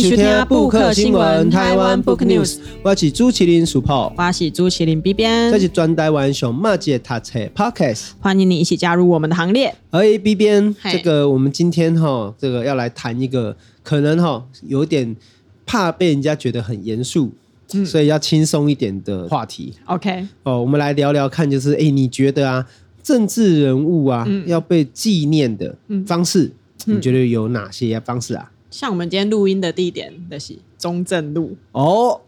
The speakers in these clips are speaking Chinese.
收听布克新闻台湾 Book News，我是朱麒麟 Super，我是朱麒麟 B 边，这是专台湾熊马姐读册 Podcast，欢迎你一起加入我们的行列。哎，B 边，这个我们今天哈，这个要来谈一个可能哈有点怕被人家觉得很严肃，嗯，所以要轻松一点的话题。OK，哦，我们来聊聊看，就是哎，你觉得啊，政治人物啊，嗯，要被纪念的方式，嗯，你觉得有哪些方式啊？像我们今天录音的地点的是中正路。哦，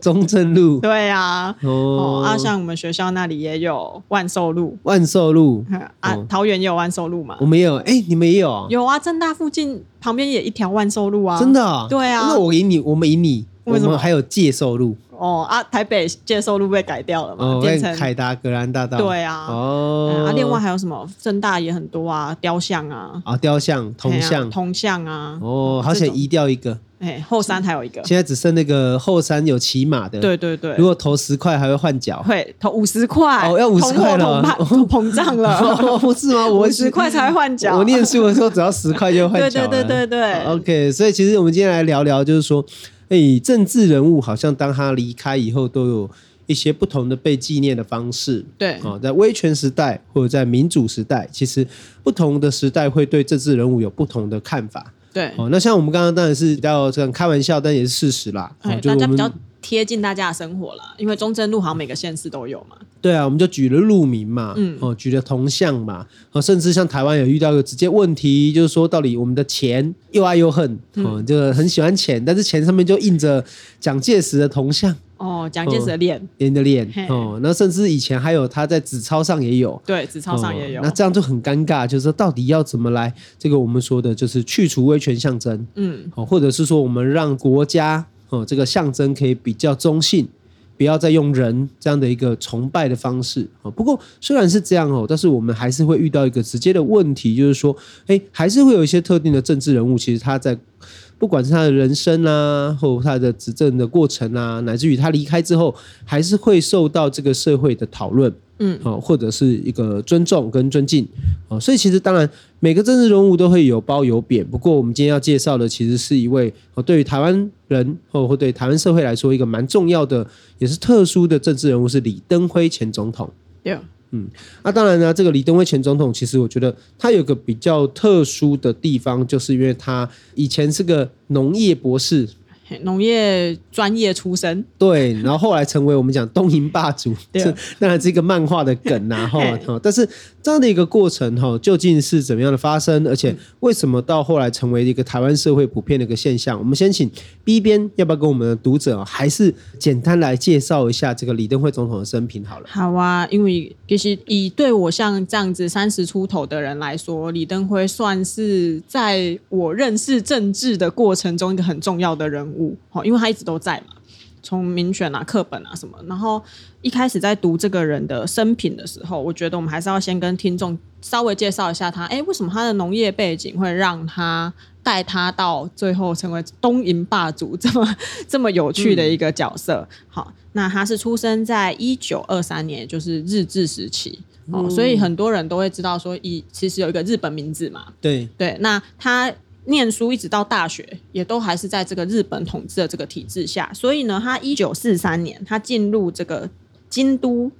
中正路，对啊，哦。啊，像我们学校那里也有万寿路，万寿路。啊，桃园也有万寿路嘛，我们也有，哎，你们也有？有啊，正大附近旁边也一条万寿路啊，真的？对啊，那我赢你，我们赢你，为什么？还有介寿路？哦啊，台北介寿路被改掉了嘛，哦、变成凯达格兰大道。对啊，哦、嗯，啊，另外还有什么？正大也很多啊，雕像啊，啊，雕像、铜像、铜像啊。哦，好想移掉一个。哎，后山还有一个。现在只剩那个后山有骑马的。对对对。如果投十块还会换脚。会投五十块。哦，要五十块了。膨胀了。不是吗？五十块才会换脚。我念书的时候只要十块就换脚。对对对对对。OK，所以其实我们今天来聊聊，就是说。哎，政治人物好像当他离开以后，都有一些不同的被纪念的方式。对啊，在威权时代或者在民主时代，其实不同的时代会对政治人物有不同的看法。对，哦，那像我们刚刚当然是比较这样开玩笑，但也是事实啦。哎，大家比较贴近大家的生活啦，因为中正路好像每个县市都有嘛。对啊，我们就举了路名嘛，嗯，哦，举了铜像嘛，哦，甚至像台湾有遇到一个直接问题，就是说到底我们的钱又爱又恨，哦，就很喜欢钱，但是钱上面就印着蒋介石的铜像，哦，蒋介石的脸，脸的脸，哦，那甚至以前还有他在纸钞上也有，对，纸钞上也有，那这样就很尴尬，就是说到底要怎么来这个我们说的就是去除威权象征，嗯，哦，或者是说我们让国家哦这个象征可以比较中性。不要再用人这样的一个崇拜的方式啊。不过虽然是这样哦，但是我们还是会遇到一个直接的问题，就是说，哎，还是会有一些特定的政治人物，其实他在不管是他的人生啊，或他的执政的过程啊，乃至于他离开之后，还是会受到这个社会的讨论。嗯，好，或者是一个尊重跟尊敬，啊，所以其实当然每个政治人物都会有褒有贬。不过我们今天要介绍的其实是一位，哦，对于台湾人或或对台湾社会来说一个蛮重要的，也是特殊的政治人物，是李登辉前总统。对，嗯，那当然呢，这个李登辉前总统，其实我觉得他有个比较特殊的地方，就是因为他以前是个农业博士。农业专业出身，对，然后后来成为我们讲东瀛霸主，这当然是一个漫画的梗呐，哈，但是这样的一个过程哈，究竟是怎么样的发生？而且为什么到后来成为一个台湾社会普遍的一个现象？我们先请 B 边要不要跟我们的读者还是简单来介绍一下这个李登辉总统的生平好了？好啊，因为其实以对我像这样子三十出头的人来说，李登辉算是在我认识政治的过程中一个很重要的人物。因为他一直都在嘛，从民选啊、课本啊什么，然后一开始在读这个人的生平的时候，我觉得我们还是要先跟听众稍微介绍一下他。哎，为什么他的农业背景会让他带他到最后成为东瀛霸主这么这么有趣的一个角色？嗯、好，那他是出生在一九二三年，就是日治时期哦，嗯、所以很多人都会知道说，以其实有一个日本名字嘛。对对，那他。念书一直到大学，也都还是在这个日本统治的这个体制下。所以呢，他一九四三年他进入这个京都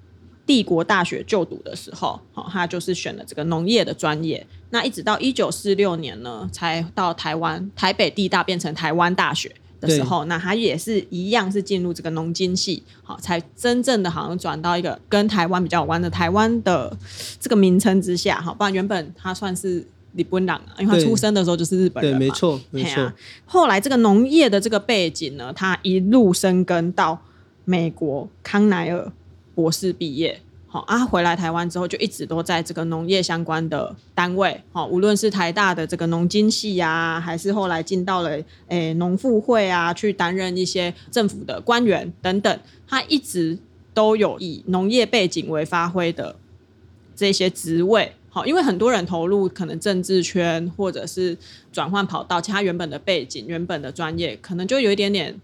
帝国大学就读的时候，好，他就是选了这个农业的专业。那一直到一九四六年呢，才到台湾台北地大变成台湾大学的时候，那他也是一样是进入这个农经系，好，才真正的好像转到一个跟台湾比较有关的台湾的这个名称之下，好，不然原本他算是。日本人啊，因为他出生的时候就是日本人嘛，对，没错，没错。后来这个农业的这个背景呢，他一路生根到美国康奈尔博士毕业，好啊，回来台湾之后就一直都在这个农业相关的单位，好，无论是台大的这个农经系啊，还是后来进到了诶农复会啊，去担任一些政府的官员等等，他一直都有以农业背景为发挥的这些职位。好，因为很多人投入可能政治圈，或者是转换跑道，其他原本的背景、原本的专业，可能就有一点点，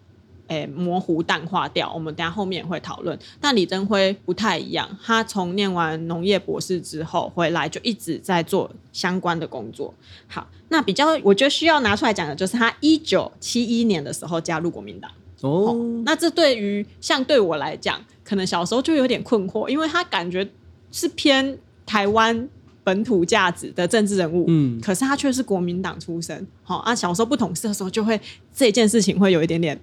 诶模糊淡化掉。我们等下后面也会讨论。但李登辉不太一样，他从念完农业博士之后回来，就一直在做相关的工作。好，那比较我觉得需要拿出来讲的就是他一九七一年的时候加入国民党。哦，那这对于像对我来讲，可能小时候就有点困惑，因为他感觉是偏台湾。本土价值的政治人物，嗯，可是他却是国民党出身，好啊，小时候不懂事的时候，就会这件事情会有一点点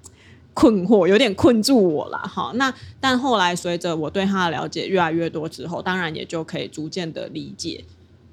困惑，有点困住我了，哈。那但后来随着我对他的了解越来越多之后，当然也就可以逐渐的理解，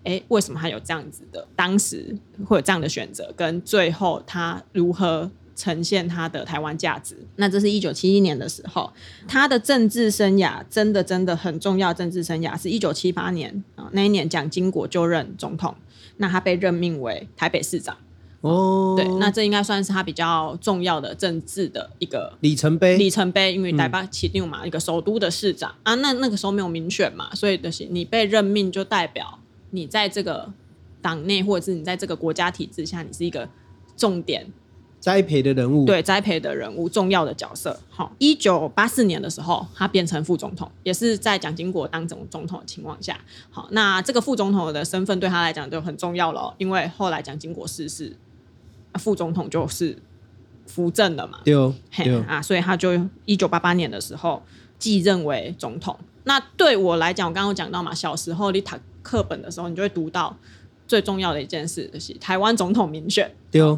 哎，为什么他有这样子的，当时会有这样的选择，跟最后他如何。呈现他的台湾价值。那这是一九七一年的时候，他的政治生涯真的真的很重要。政治生涯是一九七八年啊，那一年蒋经国就任总统，那他被任命为台北市长。哦，对，那这应该算是他比较重要的政治的一个里程碑。里程碑，因为台北起定嘛，一个首都的市长、嗯、啊，那那个时候没有民选嘛，所以就是你被任命就代表你在这个党内或者是你在这个国家体制下，你是一个重点。栽培的人物，对，栽培的人物，重要的角色。好，一九八四年的时候，他变成副总统，也是在蒋经国当总总统的情况下。好，那这个副总统的身份对他来讲就很重要了，因为后来蒋经国逝世，副总统就是扶正了嘛。对哦，对哦，啊，所以他就一九八八年的时候继任为总统。那对我来讲，我刚刚有讲到嘛，小时候你读课本的时候，你就会读到。最重要的一件事就是台湾总统民选，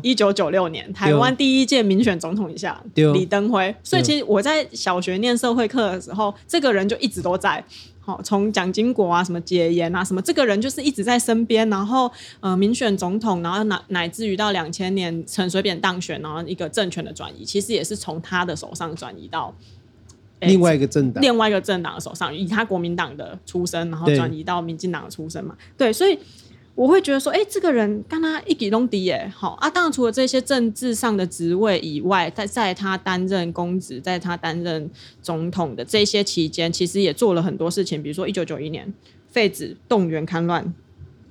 一九九六年台湾第一届民选总统一下，李登辉。所以其实我在小学念社会课的时候，这个人就一直都在。好，从蒋经国啊，什么解严啊，什么这个人就是一直在身边。然后呃，民选总统，然后乃乃至于到两千年陈水扁当选，然后一个政权的转移，其实也是从他的手上转移到另外一个政党，另外一个政党的手上，以他国民党的出身，然后转移到民进党的出身嘛。对，所以。我会觉得说，哎，这个人跟他一举拢敌耶，好啊。当然，除了这些政治上的职位以外，在在他担任公职，在他担任总统的这些期间，其实也做了很多事情。比如说，一九九一年废止动员戡乱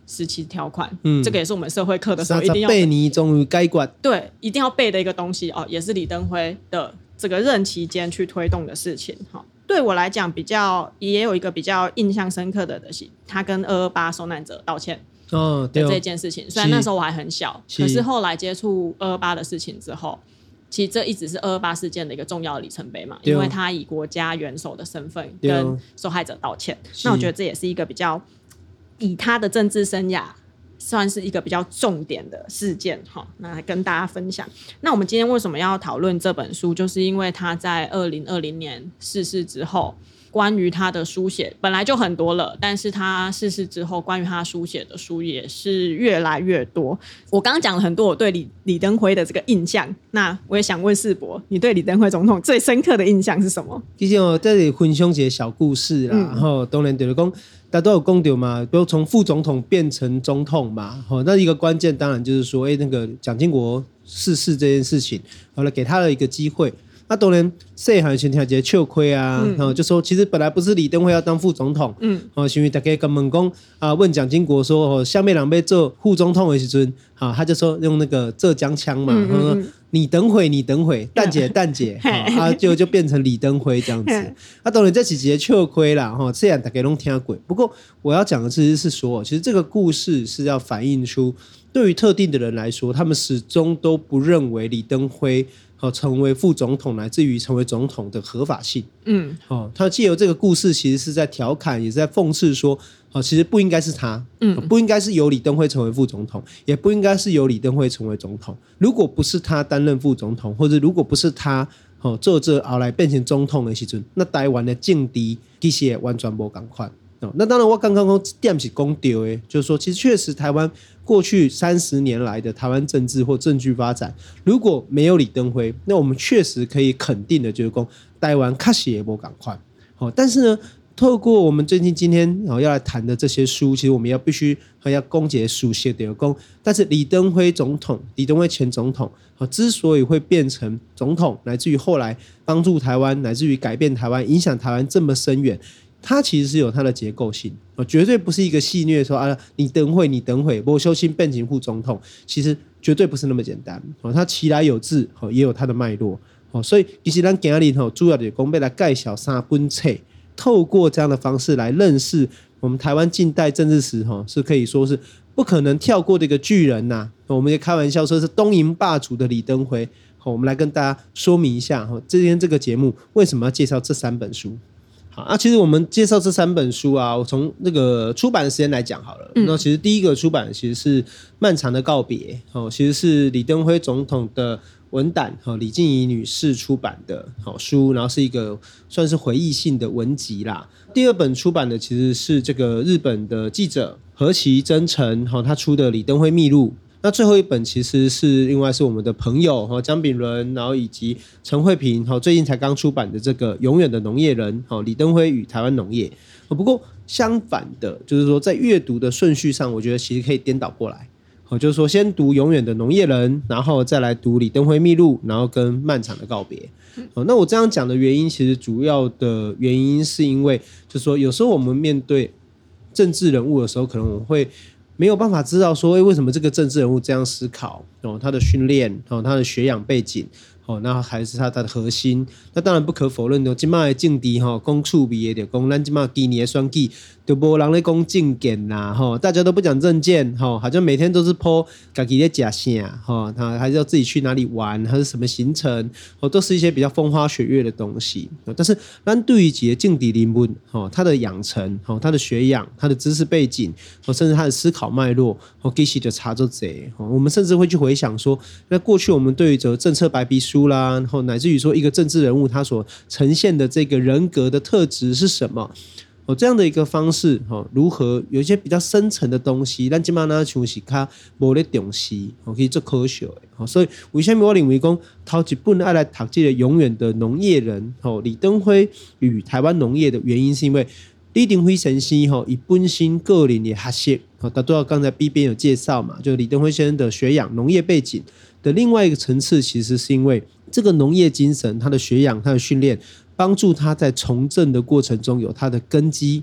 时期条款，嗯，这个也是我们社会课的时候一定要背。你终于该管对，一定要背的一个东西哦，也是李登辉的这个任期间去推动的事情。哈，对我来讲，比较也有一个比较印象深刻的的是，他跟二二八受难者道歉。哦，对这件事情，虽然那时候我还很小，是可是后来接触二二八的事情之后，其实这一直是二二八事件的一个重要的里程碑嘛，因为他以国家元首的身份跟受害者道歉，那我觉得这也是一个比较以他的政治生涯算是一个比较重点的事件哈，那来跟大家分享。那我们今天为什么要讨论这本书，就是因为他在二零二零年逝世之后。关于他的书写本来就很多了，但是他逝世之后，关于他书写的书也是越来越多。我刚刚讲了很多我对李李登辉的这个印象，那我也想问世博，你对李登辉总统最深刻的印象是什么？其实我这里分享一些小故事啦，嗯、然后当然就是讲大家都有讲到嘛，比如从副总统变成总统嘛，好，那一个关键当然就是说，哎，那个蒋经国逝世这件事情，好了，给他了一个机会。那当然，细汉先听一个笑亏啊，然后、嗯、就说其实本来不是李登辉要当副总统，嗯，哦，因为大家跟问讲啊，问蒋经国说哦，下面两位做副总统的时阵，啊，他就说用那个浙江腔嘛，他说你等会，你等会，蛋姐蛋姐，啊，就就变成李登辉这样子。那当然这几节笑亏啦，哈，虽然大家都听过，不过我要讲的其实是说，其实这个故事是要反映出，对于特定的人来说，他们始终都不认为李登辉。好，成为副总统，乃至于成为总统的合法性。嗯，哦，他借由这个故事，其实是在调侃，也是在讽刺说，哦，其实不应该是他，嗯，不应该是由李登辉成为副总统，也不应该是由李登辉成为总统。如果不是他担任副总统，或者如果不是他，哦做这熬来变成总统的时阵，那台湾的政敌其实也完全无同款。那当然，我刚刚讲点是讲对的，就是说，其实确实台湾过去三十年来的台湾政治或政局发展，如果没有李登辉，那我们确实可以肯定的，就是讲台湾确实也无同款。好，但是呢，透过我们最近今天然后要来谈的这些书，其实我们要必须还要攻结书写的功。但是李登辉总统、李登辉前总统，好，之所以会变成总统，乃至于后来帮助台湾，乃至于改变台湾、影响台湾这么深远。它其实是有它的结构性啊，绝对不是一个戏谑说啊，你等会，你等会，我修心变成副总统，其实绝对不是那么简单哦。它其来有自，也有它的脉络哦，所以其实咱今日吼主要的讲要来盖小三本册，透过这样的方式来认识我们台湾近代政治史，哈，是可以说是不可能跳过的一个巨人呐、啊。我们也开玩笑说是东瀛霸主的李登辉。好，我们来跟大家说明一下哈，今天这个节目为什么要介绍这三本书？好啊，其实我们介绍这三本书啊，我从那个出版的时间来讲好了。嗯、那其实第一个出版其实是《漫长的告别》哦，其实是李登辉总统的文胆和李静怡女士出版的好书，然后是一个算是回忆性的文集啦。第二本出版的其实是这个日本的记者何其真诚哈，他出的《李登辉秘录》。那最后一本其实是另外是我们的朋友哈江炳伦，然后以及陈慧平哈最近才刚出版的这个《永远的农业人》哈李登辉与台湾农业。不过相反的，就是说在阅读的顺序上，我觉得其实可以颠倒过来，好，就是说先读《永远的农业人》，然后再来读《李登辉秘录》，然后跟《漫长的告别》。好，那我这样讲的原因，其实主要的原因是因为，就是说有时候我们面对政治人物的时候，可能我们会。没有办法知道说，诶，为什么这个政治人物这样思考？哦，他的训练，哦，他的学养背景。哦，那还是他他的核心。那当然不可否认的，今麦的政敌哈，讲趣味的，讲咱今麦今年的选举，就无人咧讲政见啦，哈，大家都不讲政见，哈，好像每天都是 po 家己咧食啥，哈，他还是要自己去哪里玩，还是什么行程，哦，都是一些比较风花雪月的东西。但是，咱对于几个政治人物，哈，他的养成，哈，他的学养，他的知识背景，哦，甚至他的思考脉络，哦，其实就差就侪。我们甚至会去回想说，那过去我们对于这个政策白皮书。书啦，然后乃至于说一个政治人物他所呈现的这个人格的特质是什么？哦，这样的一个方式，哈，如何有一些比较深层的东西，但起码呢，像是他没得东西，我可以做科学，好，所以为什么我认为讲头一本爱来读这个永远的农业人，哦，李登辉与台湾农业的原因，是因为李登辉先生哈，以本身个人的学习，好，大家刚才 B 边有介绍嘛，就李登辉先生的学养、农业背景。的另外一个层次，其实是因为这个农业精神，他的学养、他的训练，帮助他在从政的过程中有他的根基，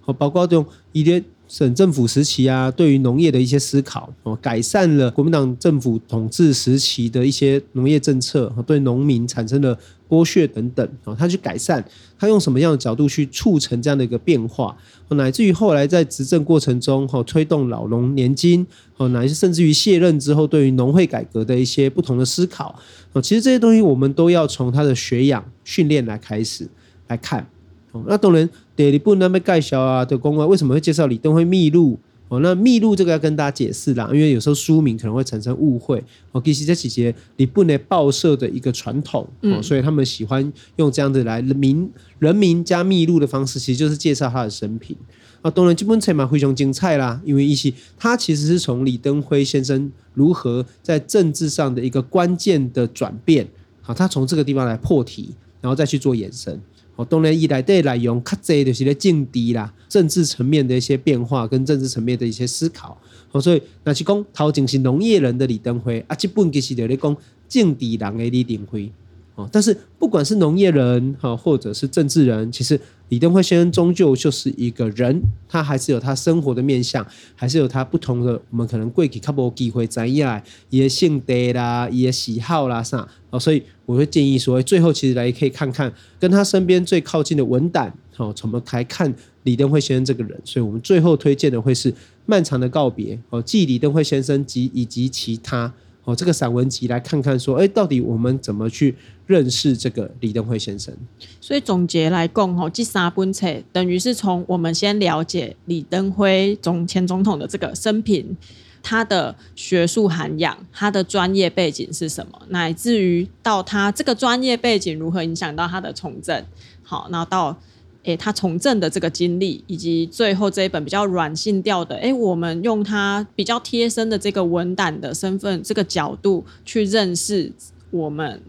和包括这种一点省政府时期啊，对于农业的一些思考，哦，改善了国民党政府统治时期的一些农业政策，和对农民产生了剥削等等，哦，他去改善，他用什么样的角度去促成这样的一个变化，乃至于后来在执政过程中，哈，推动老农年金，哦，乃至甚至于卸任之后，对于农会改革的一些不同的思考，哦，其实这些东西我们都要从他的学养训练来开始来看，哦，那当然第二本那么介绍啊的公关，为什么会介绍李登辉秘录？哦，那秘录这个要跟大家解释啦，因为有时候书名可能会产生误会。哦，其实这几节你不能报社的一个传统，哦，所以他们喜欢用这样子来民人民加秘录的方式，其实就是介绍他的生平。啊，当然基本册嘛非常精彩啦，因为一些他其实是从李登辉先生如何在政治上的一个关键的转变，好，他从这个地方来破题，然后再去做延伸。哦，当然，伊内底内容较侪就是咧政治啦，政治层面的一些变化跟政治层面的一些思考。哦，所以那是讲头前是农业人的李登辉，啊，这本其实就咧讲政治人的李登辉。哦，但是不管是农业人哈，或者是政治人，其实李登辉先生终究就是一个人，他还是有他生活的面向，还是有他不同的，我们可能过去较无机会知影，伊的性格啦，也喜好啦啥。哦，所以我会建议说，最后其实来可以看看跟他身边最靠近的文胆，哦，怎么来看李登辉先生这个人。所以我们最后推荐的会是《漫长的告别》哦，继李登辉先生及以及其他。哦，这个散文集来看看，说，哎，到底我们怎么去认识这个李登辉先生？所以总结来讲，吼，这三本册等于是从我们先了解李登辉总前总统的这个生平，他的学术涵养，他的专业背景是什么，乃至于到他这个专业背景如何影响到他的从政，好，然后到。诶，他从政的这个经历，以及最后这一本比较软性调的，诶，我们用他比较贴身的这个文胆的身份，这个角度去认识我们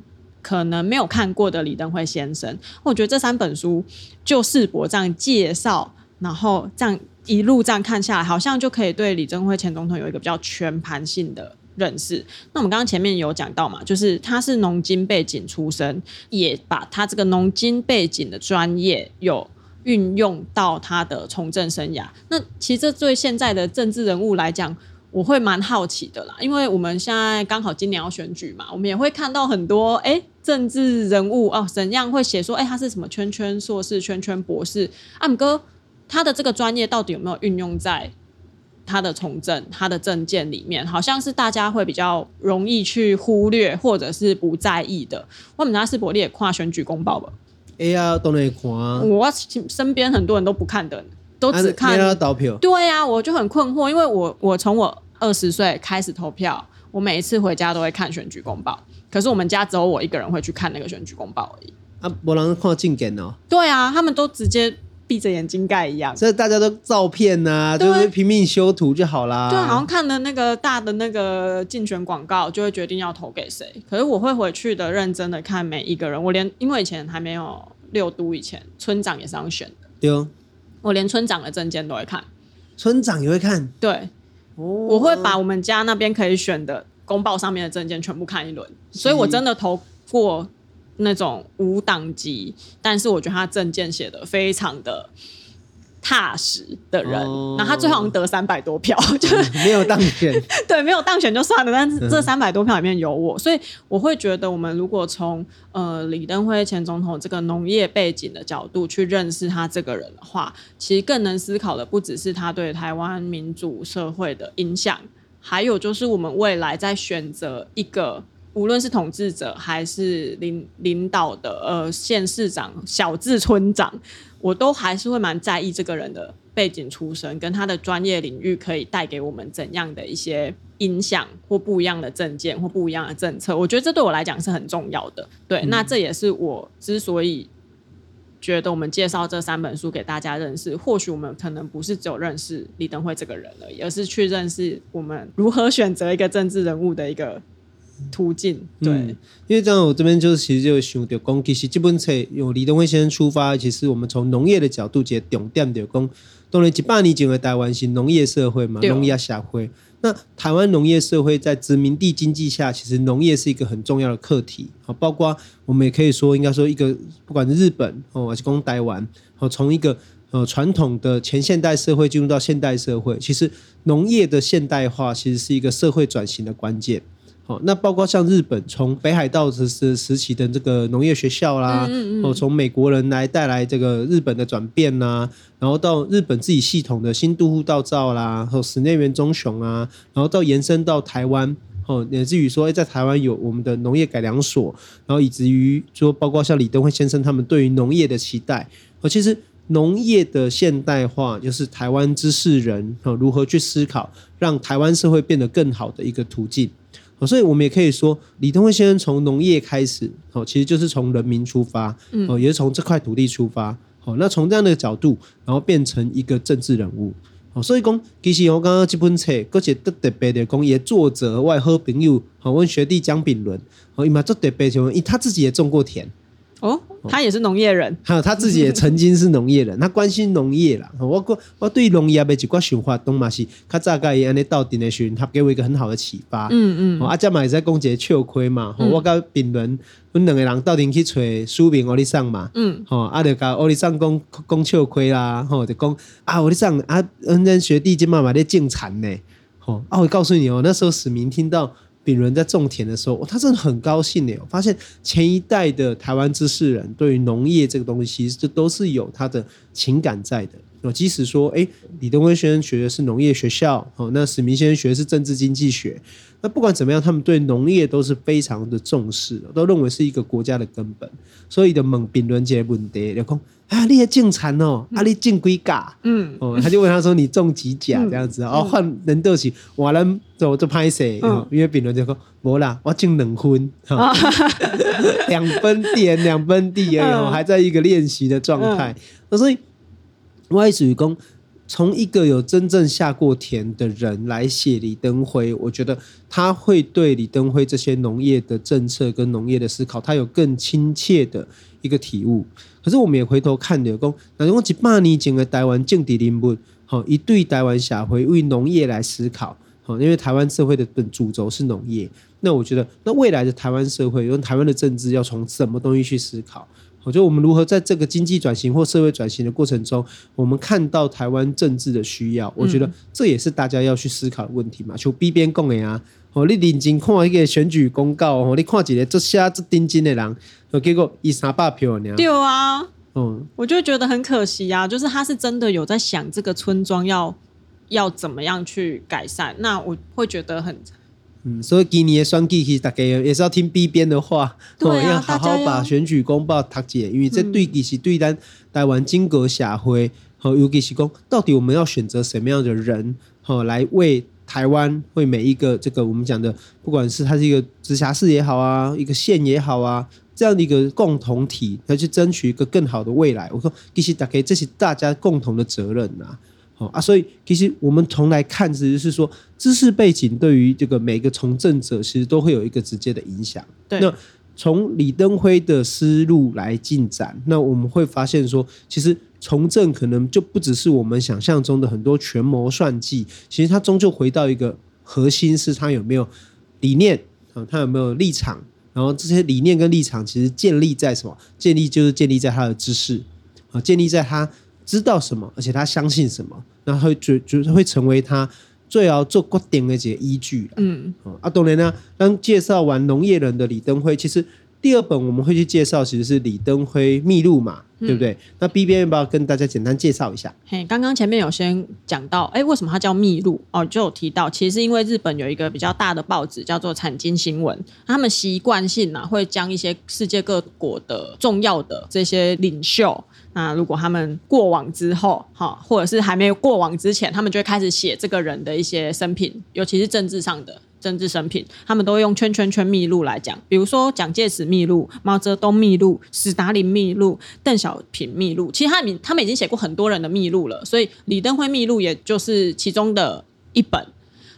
可能没有看过的李登辉先生。我觉得这三本书就世博这样介绍，然后这样一路这样看下来，好像就可以对李登辉前总统有一个比较全盘性的。认识。那我们刚刚前面有讲到嘛，就是他是农经背景出身，也把他这个农经背景的专业有运用到他的从政生涯。那其实这对现在的政治人物来讲，我会蛮好奇的啦，因为我们现在刚好今年要选举嘛，我们也会看到很多哎政治人物哦，怎样会写说，哎，他是什么圈圈硕士、圈圈博士？阿姆哥，他的这个专业到底有没有运用在他的从政、他的政见里面？好像是大家会比较容易去忽略，或者是不在意的。我们家是伯利也跨选举公报吧？哎呀，都能看啊。我身边很多人都不看的，都只看。啊、投票。对呀、啊，我就很困惑，因为我我从我二十岁开始投票，我每一次回家都会看选举公报。可是我们家只有我一个人会去看那个选举公报而已。啊，没人看证件哦。对啊，他们都直接闭着眼睛盖一样。所以大家都照片呐、啊，就是拼命修图就好啦。对，好像看了那个大的那个竞选广告，就会决定要投给谁。可是我会回去的，认真的看每一个人。我连因为以前还没有六都，以前村长也是要选的。对哦。我连村长的证件都会看。村长也会看。对。哦。我会把我们家那边可以选的。公报上面的证件全部看一轮，所以我真的投过那种无党籍，但是我觉得他证件写的非常的踏实的人，哦、然后他最后好像得三百多票，就是、嗯、没有当选，对，没有当选就算了，但是这三百多票里面有我，所以我会觉得，我们如果从呃李登辉前总统这个农业背景的角度去认识他这个人的话，其实更能思考的不只是他对台湾民主社会的影响。还有就是，我们未来在选择一个，无论是统治者还是领领导的，呃，县市长、小至村长，我都还是会蛮在意这个人的背景出身，跟他的专业领域可以带给我们怎样的一些影响，或不一样的政见，或不一样的政策。我觉得这对我来讲是很重要的。对，嗯、那这也是我之所以。觉得我们介绍这三本书给大家认识，或许我们可能不是只有认识李登辉这个人而已，而是去认识我们如何选择一个政治人物的一个途径。对，嗯、因为这样，我这边就是其实就想到讲，其实这本册由李登辉先生出发，其实我们从农业的角度解重点就讲，当然一百年前的台湾是农业社会嘛，农业社会。那台湾农业社会在殖民地经济下，其实农业是一个很重要的课题。啊，包括我们也可以说，应该说一个不管是日本哦，还是讲台湾，哦，从一个呃传统的前现代社会进入到现代社会，其实农业的现代化其实是一个社会转型的关键。好，那包括像日本从北海道时时时期的这个农业学校啦，嗯嗯，哦，从美国人来带来这个日本的转变呐，然后到日本自己系统的新都户道造啦，和室内园忠雄啊，然后到延伸到台湾，哦，乃至于说，在台湾有我们的农业改良所，然后以至于说，包括像李登辉先生他们对于农业的期待，哦，其实农业的现代化就是台湾知识人哦如何去思考，让台湾社会变得更好的一个途径。所以，我们也可以说，李登辉先生从农业开始，哦，其实就是从人民出发，哦，也是从这块土地出发，哦，那从这样的角度，然后变成一个政治人物，哦，所以讲，其实我刚刚这本册，而且特特别的讲，也作者外好朋友，好，问学弟江炳伦，哦，伊嘛做特别像，伊他自己也种过田。哦，他也是农业人，还有他自己也曾经是农业人，他关心农业啦。我我我对农业的一寡想法，东马是他大概也安尼到底的时候，他给我一个很好的启发。嗯嗯，啊，这嘛也在讲一个笑亏嘛。我跟炳伦，我们两个人到底去找书名欧里桑嘛。嗯，好，啊，就甲欧里桑讲讲笑亏啦，吼，就讲啊，欧里桑啊，恩人学弟今嘛嘛在种田呢。吼，啊，我告诉你哦，那时候史明听到。炳伦在种田的时候，他真的很高兴呢。我发现前一代的台湾知识人对于农业这个东西，就都是有他的情感在的。哦，即使说，哎，李登辉先生学的是农业学校，哦，那史明先生学的是政治经济学。那不管怎么样，他们对农业都是非常的重视，都认为是一个国家的根本。所以的问炳伦这个问题，就讲啊，你也种蚕哦，啊，你种几甲？嗯，哦，他就问他说，你种几甲这样子？哦，换人都是我能走就拍谁？因为炳伦就说，无啦，我种两分，两分田两分地而已，还在一个练习的状态。所以，我也属于讲。从一个有真正下过田的人来写李登辉，我觉得他会对李登辉这些农业的政策跟农业的思考，他有更亲切的一个体悟。可是我们也回头看的，讲那我一百年前的台湾政治人物，好，一对台湾社会为农业来思考，好，因为台湾社会的本主轴是农业，那我觉得那未来的台湾社会用台湾的政治要从什么东西去思考？我觉得我们如何在这个经济转型或社会转型的过程中，我们看到台湾政治的需要，我觉得这也是大家要去思考的问题嘛。就 B 边共的啊，哦，你认真看一个选举公告，哦，你看一个这下这顶金的人，结果一三百票呢？对啊，嗯，我就觉得很可惜啊，就是他是真的有在想这个村庄要要怎么样去改善，那我会觉得很。嗯，所以今年的选举其实大家也是要听 B 边的话，对啊，要好好把选举公报读解，因为这对其实对咱台湾整个社会，和尤其是讲到底我们要选择什么样的人，好来为台湾为每一个这个我们讲的，不管是它是一个直辖市也好啊，一个县也好啊，这样的一个共同体，要去争取一个更好的未来。我说其实大家这是大家共同的责任呐。好啊，所以其实我们从来看，其实是说知识背景对于这个每个从政者，其实都会有一个直接的影响。对。那从李登辉的思路来进展，那我们会发现说，其实从政可能就不只是我们想象中的很多权谋算计，其实它终究回到一个核心，是他有没有理念啊，他有没有立场，然后这些理念跟立场其实建立在什么？建立就是建立在他的知识啊，建立在他。知道什么，而且他相信什么，那他会就就会成为他最要做决定的几个依据。嗯，啊，当然呢，当介绍完农业人的李登辉，其实第二本我们会去介绍，其实是李登辉秘录嘛，嗯、对不对？那 B 边要不要跟大家简单介绍一下？嘿，刚刚前面有先讲到，哎，为什么它叫秘录？哦，就有提到，其实是因为日本有一个比较大的报纸叫做产经新闻，他们习惯性呢、啊、会将一些世界各国的重要的这些领袖。那如果他们过往之后，哈，或者是还没有过往之前，他们就会开始写这个人的一些生平，尤其是政治上的政治生平，他们都会用圈圈圈秘录来讲。比如说蒋介石秘录、毛泽东秘录、史达林秘录、邓小平秘录，其实他们他们已经写过很多人的秘录了，所以李登辉秘录也就是其中的一本。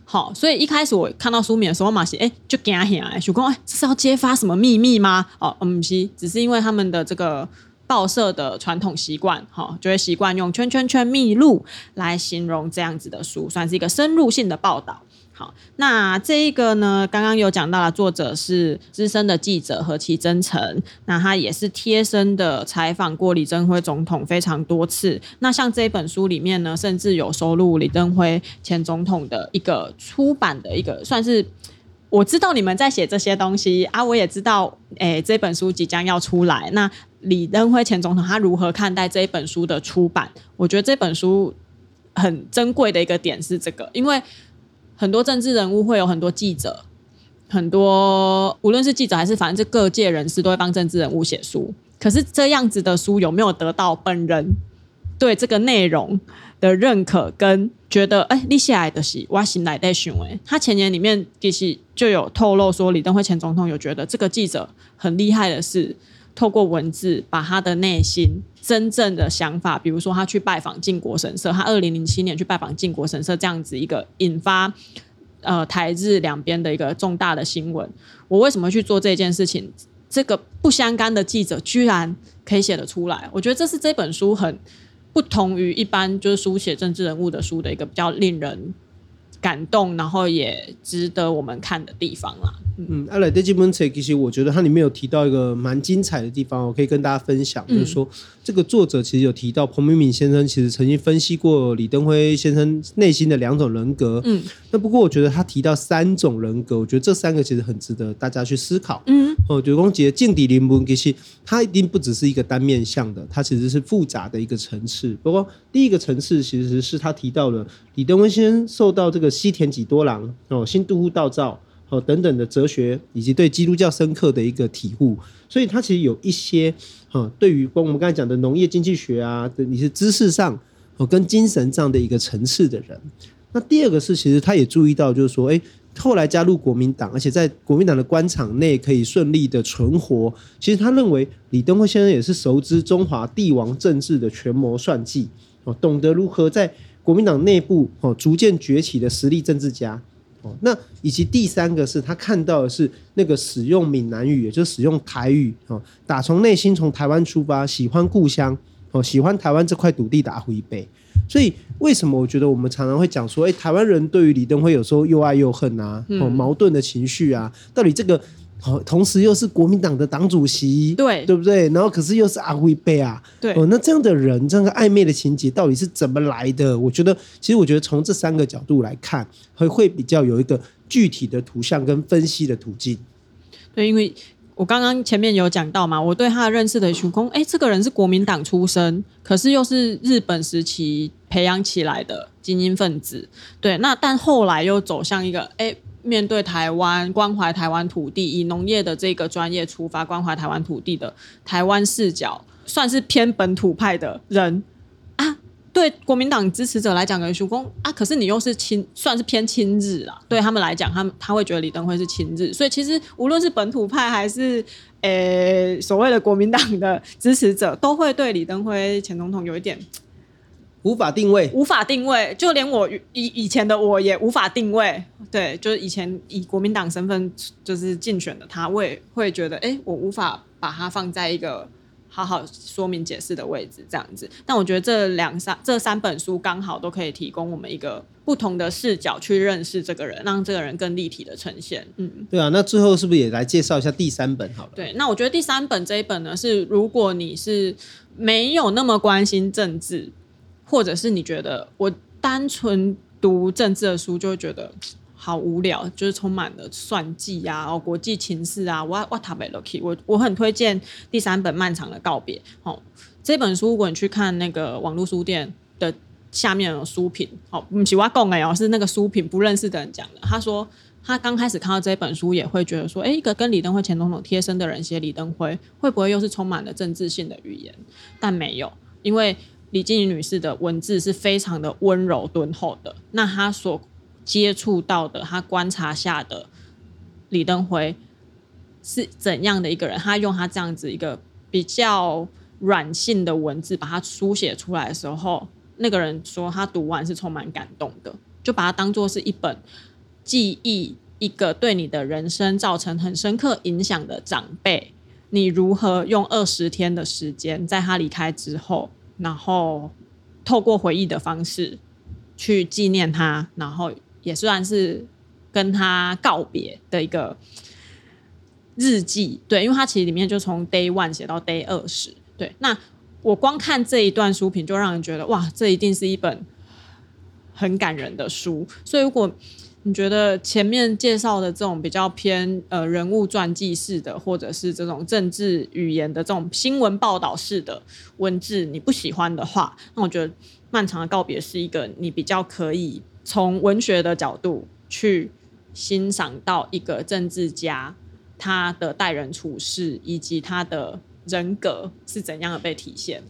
好，所以一开始我看到书名的时候，马西哎就惊吓哎，想说哎这是要揭发什么秘密吗？哦，不是，只是因为他们的这个。报社的传统习惯，哈，就会习惯用圈圈圈秘录来形容这样子的书，算是一个深入性的报道。好，那这一个呢，刚刚有讲到了，作者是资深的记者何其真诚，那他也是贴身的采访过李登辉总统非常多次。那像这本书里面呢，甚至有收录李登辉前总统的一个出版的一个，算是我知道你们在写这些东西啊，我也知道，诶，这本书即将要出来，那。李登辉前总统他如何看待这一本书的出版？我觉得这本书很珍贵的一个点是这个，因为很多政治人物会有很多记者，很多无论是记者还是反正各界人士都会帮政治人物写书。可是这样子的书有没有得到本人对这个内容的认可？跟觉得哎，立下来的是我心内在想的。他前年里面其实就有透露说，李登辉前总统有觉得这个记者很厉害的是。透过文字，把他的内心真正的想法，比如说他去拜访靖国神社，他二零零七年去拜访靖国神社这样子一个引发呃台日两边的一个重大的新闻。我为什么去做这件事情？这个不相干的记者居然可以写得出来，我觉得这是这本书很不同于一般就是书写政治人物的书的一个比较令人感动，然后也值得我们看的地方啦。嗯，阿莱德基本书，其实我觉得它里面有提到一个蛮精彩的地方，我可以跟大家分享，就是说这个作者其实有提到彭明敏先生其实曾经分析过李登辉先生内心的两种人格。嗯，那不过我觉得他提到三种人格，我觉得这三个其实很值得大家去思考。嗯，哦，九公杰镜底灵魂其实他一定不只是一个单面向的，他其实是复杂的一个层次。不过第一个层次其实是他提到了李登辉先生受到这个西田几多郎哦新都护道造。哦，等等的哲学以及对基督教深刻的一个体悟，所以他其实有一些哈，对于光我们刚才讲的农业经济学啊，你是知识上哦跟精神上的一个层次的人。那第二个是，其实他也注意到，就是说，哎，后来加入国民党，而且在国民党的官场内可以顺利的存活。其实他认为李登辉先生也是熟知中华帝王政治的权谋算计哦，懂得如何在国民党内部哦逐渐崛起的实力政治家哦。那以及第三个是他看到的是那个使用闽南语，也就是使用台语哦，打从内心从台湾出发，喜欢故乡哦，喜欢台湾这块土地打回北。所以为什么我觉得我们常常会讲说，哎，台湾人对于李登辉有时候又爱又恨啊，哦，矛盾的情绪啊，到底这个好，同时又是国民党的党主席，对对不对？然后可是又是阿辉贝啊，对哦，那这样的人，这样的暧昧的情节到底是怎么来的？我觉得，其实我觉得从这三个角度来看，会会比较有一个具体的图像跟分析的途径。对，因为我刚刚前面有讲到嘛，我对他的认识的主公，哎，这个人是国民党出身，可是又是日本时期培养起来的精英分子，对，那但后来又走向一个，哎。面对台湾，关怀台湾土地，以农业的这个专业出发，关怀台湾土地的台湾视角，算是偏本土派的人啊。对国民党支持者来讲，跟叔公啊，可是你又是亲，算是偏亲日啦。对他们来讲，他们他会觉得李登辉是亲日，所以其实无论是本土派还是诶、所谓的国民党的支持者，都会对李登辉前总统有一点。无法定位，无法定位，就连我以以前的我也无法定位。对，就是以前以国民党身份就是竞选的他，我也会觉得，哎、欸，我无法把它放在一个好好说明解释的位置，这样子。但我觉得这两三这三本书刚好都可以提供我们一个不同的视角去认识这个人，让这个人更立体的呈现。嗯，对啊。那最后是不是也来介绍一下第三本好了？对，那我觉得第三本这一本呢，是如果你是没有那么关心政治。或者是你觉得我单纯读政治的书就会觉得好无聊，就是充满了算计呀、啊、哦国际情势啊，我我特别 lucky，我我很推荐第三本《漫长的告别》哦，这本书如果你去看那个网络书店的下面有书评，哦，不是我讲的哦，是那个书评不认识的人讲的，他说他刚开始看到这本书也会觉得说，哎，一个跟李登辉前总统贴身的人写李登辉，会不会又是充满了政治性的语言？但没有，因为。李静怡女士的文字是非常的温柔敦厚的。那她所接触到的，她观察下的李登辉是怎样的一个人？她用她这样子一个比较软性的文字把它书写出来的时候，那个人说他读完是充满感动的，就把它当做是一本记忆，一个对你的人生造成很深刻影响的长辈，你如何用二十天的时间，在他离开之后。然后透过回忆的方式去纪念他，然后也算是跟他告别的一个日记。对，因为他其实里面就从 day one 写到 day 二十。对，那我光看这一段书评就让人觉得哇，这一定是一本很感人的书。所以如果你觉得前面介绍的这种比较偏呃人物传记式的，或者是这种政治语言的这种新闻报道式的文字你不喜欢的话，那我觉得《漫长的告别》是一个你比较可以从文学的角度去欣赏到一个政治家他的待人处事以及他的人格是怎样的被体现。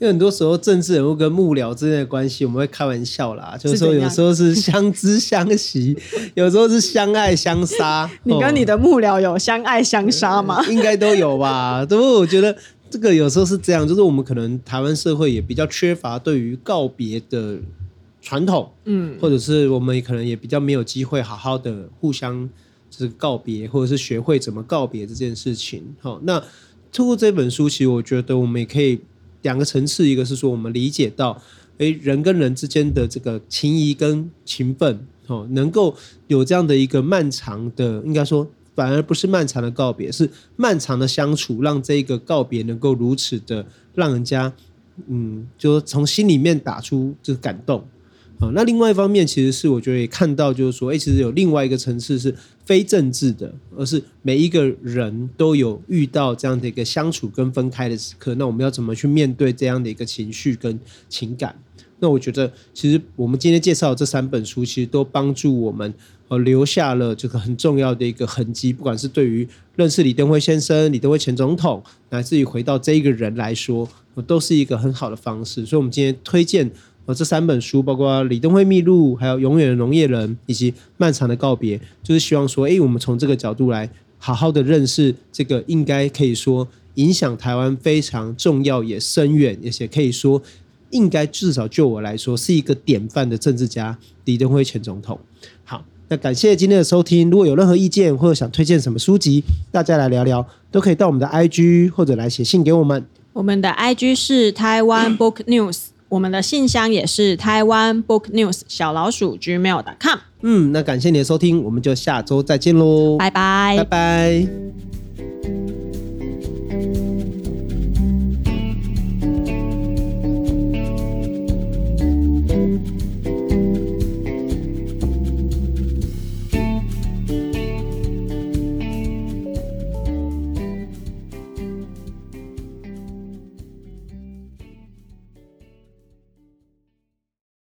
因为很多时候政治人物跟幕僚之间的关系，我们会开玩笑啦，就是说有时候是相知相惜，有时候是相爱相杀。你跟你的幕僚有相爱相杀吗？应该都有吧。不过我觉得这个有时候是这样，就是我们可能台湾社会也比较缺乏对于告别的传统，嗯，或者是我们可能也比较没有机会好好的互相就是告别，或者是学会怎么告别这件事情。好，那透过这本书，其实我觉得我们也可以。两个层次，一个是说我们理解到，诶，人跟人之间的这个情谊跟情分，哦，能够有这样的一个漫长的，应该说反而不是漫长的告别，是漫长的相处，让这个告别能够如此的让人家，嗯，就从心里面打出这个感动。啊，那另外一方面，其实是我觉得也看到，就是说，哎，其实有另外一个层次是非政治的，而是每一个人都有遇到这样的一个相处跟分开的时刻，那我们要怎么去面对这样的一个情绪跟情感？那我觉得，其实我们今天介绍这三本书，其实都帮助我们呃留下了这个很重要的一个痕迹，不管是对于认识李登辉先生、李登辉前总统，乃至于回到这一个人来说，都是一个很好的方式。所以，我们今天推荐。这三本书，包括《李登辉秘录》、还有《永远的农业人》以及《漫长的告别》，就是希望说，哎，我们从这个角度来好好的认识这个应该可以说影响台湾非常重要也深远，而且可以说应该至少就我来说是一个典范的政治家——李登辉前总统。好，那感谢今天的收听。如果有任何意见或者想推荐什么书籍，大家来聊聊，都可以到我们的 IG 或者来写信给我们。我们的 IG 是台湾 Book News。我们的信箱也是台湾 Book News 小老鼠 gmail.com。嗯，那感谢你的收听，我们就下周再见喽，拜拜，拜拜。